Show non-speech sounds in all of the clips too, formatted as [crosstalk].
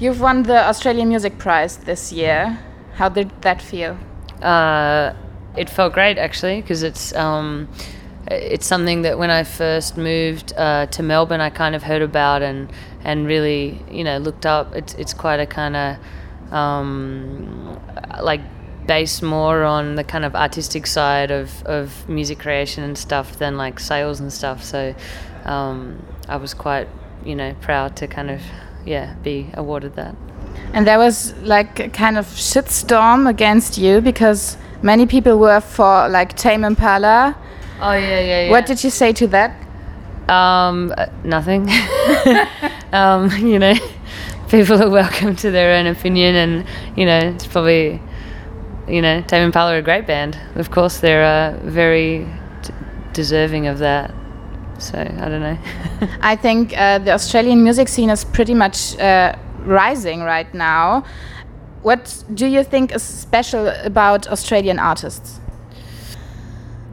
You've won the Australian Music Prize this year. How did that feel? Uh, it felt great actually because it's um, it's something that when I first moved uh, to Melbourne, I kind of heard about and and really you know looked up. It's it's quite a kind of um, like based more on the kind of artistic side of, of music creation and stuff than like sales and stuff. So um, I was quite you know proud to kind of yeah be awarded that. And there was like a kind of shitstorm against you because many people were for like Tame Impala. Oh yeah, yeah, yeah. What did you say to that? Um, uh, nothing. [laughs] um, you know, people are welcome to their own opinion, and you know, it's probably, you know, Tame Impala are a great band. Of course, they're uh, very deserving of that. So I don't know. [laughs] I think uh, the Australian music scene is pretty much uh, rising right now. What do you think is special about Australian artists?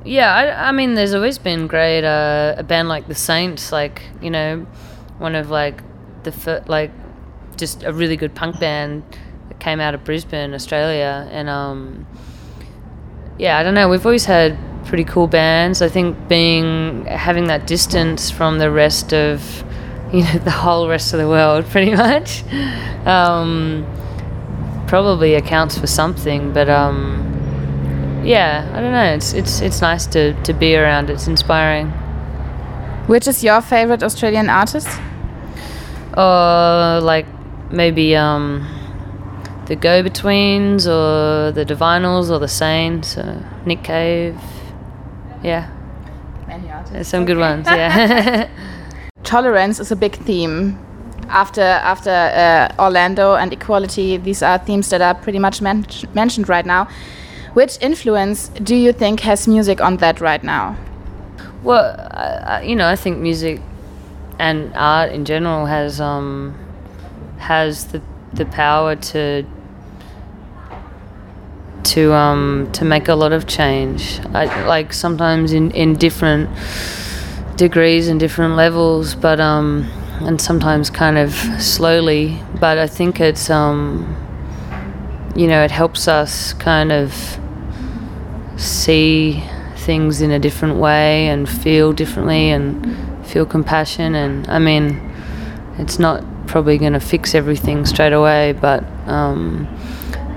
Yeah, I, I mean, there's always been great. Uh, a band like the Saints, like you know, one of like the fir- like just a really good punk band that came out of Brisbane, Australia, and um, yeah, I don't know. We've always had pretty cool bands. I think being having that distance from the rest of [laughs] you know the whole rest of the world, [laughs] pretty much, um, probably accounts for something. But um, yeah, I don't know. It's it's it's nice to to be around. It's inspiring. Which is your favorite Australian artist? Uh, like maybe um, the Go Betweens or the Divinyls or the Saints, uh, Nick Cave. Yeah. Many artists. Some good ones. Yeah. [laughs] Tolerance is a big theme. After after uh, Orlando and equality, these are themes that are pretty much men mentioned right now. Which influence do you think has music on that right now? Well, you know, I think music and art in general has um, has the the power to to um, to make a lot of change. I, like sometimes in, in different degrees and different levels, but um, and sometimes kind of slowly. But I think it's um, you know it helps us kind of see things in a different way and feel differently and feel compassion. And I mean, it's not probably going to fix everything straight away, but um,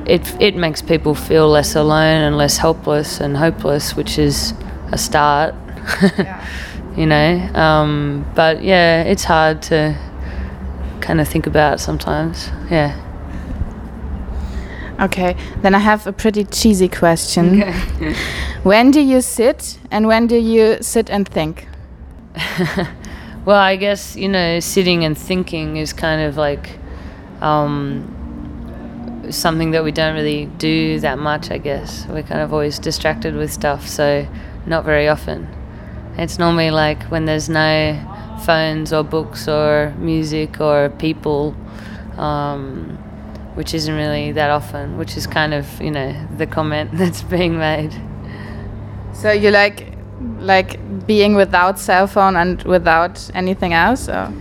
it it makes people feel less alone and less helpless and hopeless, which is a start. [laughs] Yeah. you know, um, but yeah, it's hard to kind of think about sometimes. Yeah. Okay, then I have a pretty cheesy question. Okay. [laughs] when do you sit and when do you sit and think? [laughs] well, I guess, you know, sitting and thinking is kind of like um, something that we don't really do that much, I guess. We're kind of always distracted with stuff, so not very often. It's normally like when there's no phones or books or music or people. Um, which isn't really that often, which is kind of, you know, the comment [laughs] that's being made. So you like like being without cell phone and without anything else or?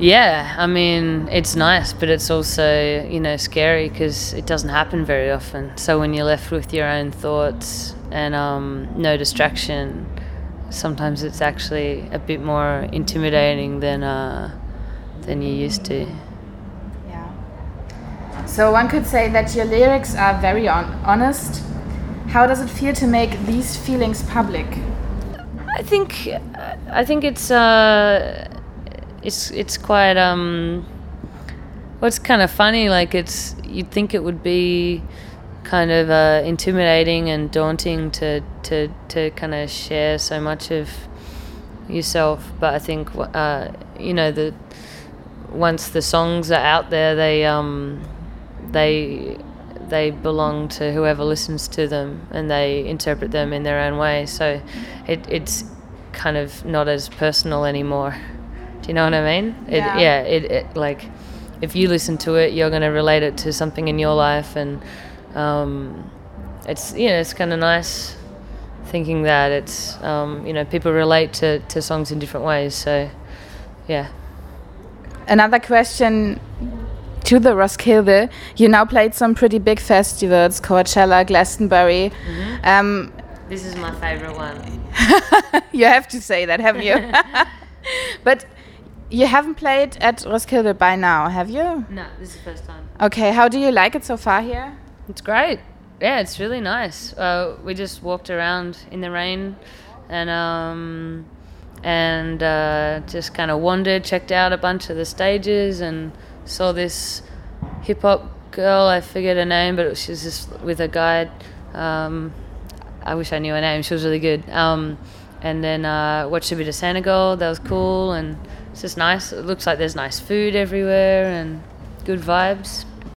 Yeah, I mean, it's nice, but it's also, you know, scary because it doesn't happen very often. So when you're left with your own thoughts and um, no distraction, sometimes it's actually a bit more intimidating than uh, than you used to. Yeah. So one could say that your lyrics are very on honest. How does it feel to make these feelings public? I think I think it's uh, it's it's quite um, well, it's kind of funny. Like it's you'd think it would be kind of uh, intimidating and daunting to to to kind of share so much of yourself. But I think uh, you know the once the songs are out there, they um, they they belong to whoever listens to them and they interpret them in their own way. So it, it's kind of not as personal anymore. Do you know what I mean? Yeah. It, yeah. It, it like if you listen to it, you're going to relate it to something in your life, and um, it's you know it's kind of nice thinking that it's um, you know people relate to, to songs in different ways. So yeah. Another question to the Roskilde. You now played some pretty big festivals: Coachella, Glastonbury. Um, This is my favorite one. [laughs] you have to say that, haven't you? [laughs] but you haven't played at Roskilde by now, have you? No, this is the first time. Okay, how do you like it so far here? It's great. Yeah, it's really nice. Uh, we just walked around in the rain, and um, and uh, just kind of wandered, checked out a bunch of the stages, and saw this hip hop girl. I forget her name, but she was just with a guide. Um, I wish I knew her name. She was really good. Um, and then uh, watched a bit of Senegal. That was cool, and it's just nice. It looks like there's nice food everywhere and good vibes.